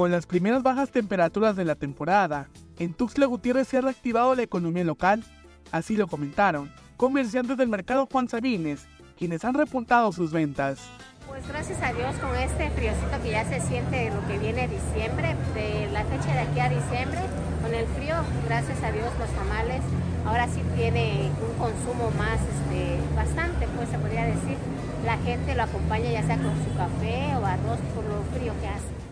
Con las primeras bajas temperaturas de la temporada, en Tuxtla Gutiérrez se ha reactivado la economía local, así lo comentaron comerciantes del mercado Juan Sabines, quienes han repuntado sus ventas. Pues gracias a Dios con este friocito que ya se siente lo que viene diciembre, de la fecha de aquí a diciembre, con el frío, gracias a Dios los tamales ahora sí tiene un consumo más, este, bastante, pues se podría decir. La gente lo acompaña ya sea con su café o arroz por lo frío que hace.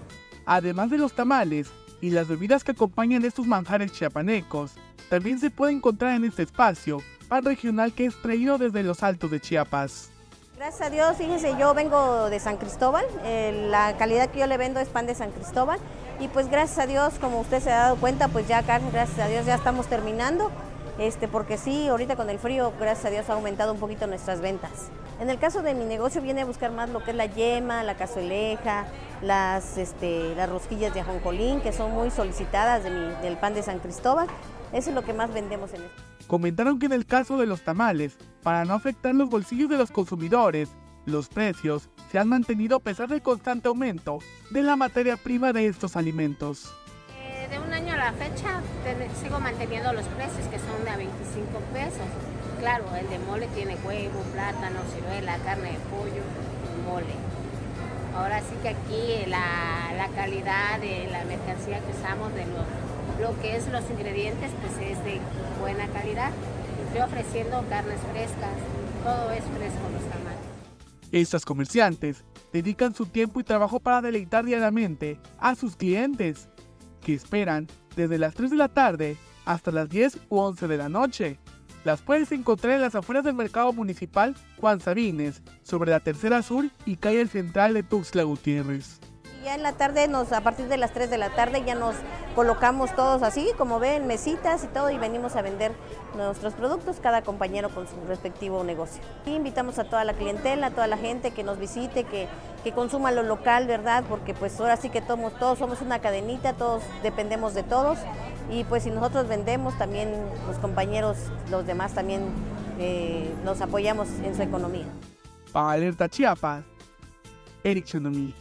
Además de los tamales y las bebidas que acompañan estos manjares chiapanecos, también se puede encontrar en este espacio pan regional que es traído desde los altos de Chiapas. Gracias a Dios, fíjense, yo vengo de San Cristóbal, eh, la calidad que yo le vendo es pan de San Cristóbal y pues gracias a Dios, como usted se ha dado cuenta, pues ya acá, gracias a Dios, ya estamos terminando este, porque sí, ahorita con el frío, gracias a Dios, ha aumentado un poquito nuestras ventas. En el caso de mi negocio viene a buscar más lo que es la yema, la cazueleja, las, este, las rosquillas de ajonjolín, que son muy solicitadas del pan de San Cristóbal. Eso es lo que más vendemos en esto. Comentaron que en el caso de los tamales, para no afectar los bolsillos de los consumidores, los precios se han mantenido a pesar del constante aumento de la materia prima de estos alimentos de un año a la fecha sigo manteniendo los precios que son de a 25 pesos. Claro, el de mole tiene huevo, plátano, ciruela, carne de pollo, mole. Ahora sí que aquí la, calidad de la mercancía que usamos, de lo, lo, que es los ingredientes, pues es de buena calidad. Estoy ofreciendo carnes frescas, todo es fresco los tamales. Estas comerciantes dedican su tiempo y trabajo para deleitar diariamente a sus clientes que esperan desde las 3 de la tarde hasta las 10 u 11 de la noche. Las puedes encontrar en las afueras del mercado municipal Juan Sabines, sobre la Tercera Sur y calle central de Tuxtla Gutiérrez. Ya en la tarde, nos, a partir de las 3 de la tarde, ya nos colocamos todos así, como ven, mesitas y todo, y venimos a vender nuestros productos, cada compañero con su respectivo negocio. Invitamos a toda la clientela, a toda la gente que nos visite, que, que consuma lo local, ¿verdad? Porque pues ahora sí que todos, todos somos una cadenita, todos dependemos de todos, y pues si nosotros vendemos, también los compañeros, los demás también eh, nos apoyamos en su economía. Para Alerta Chiapas, Eric Chonomí.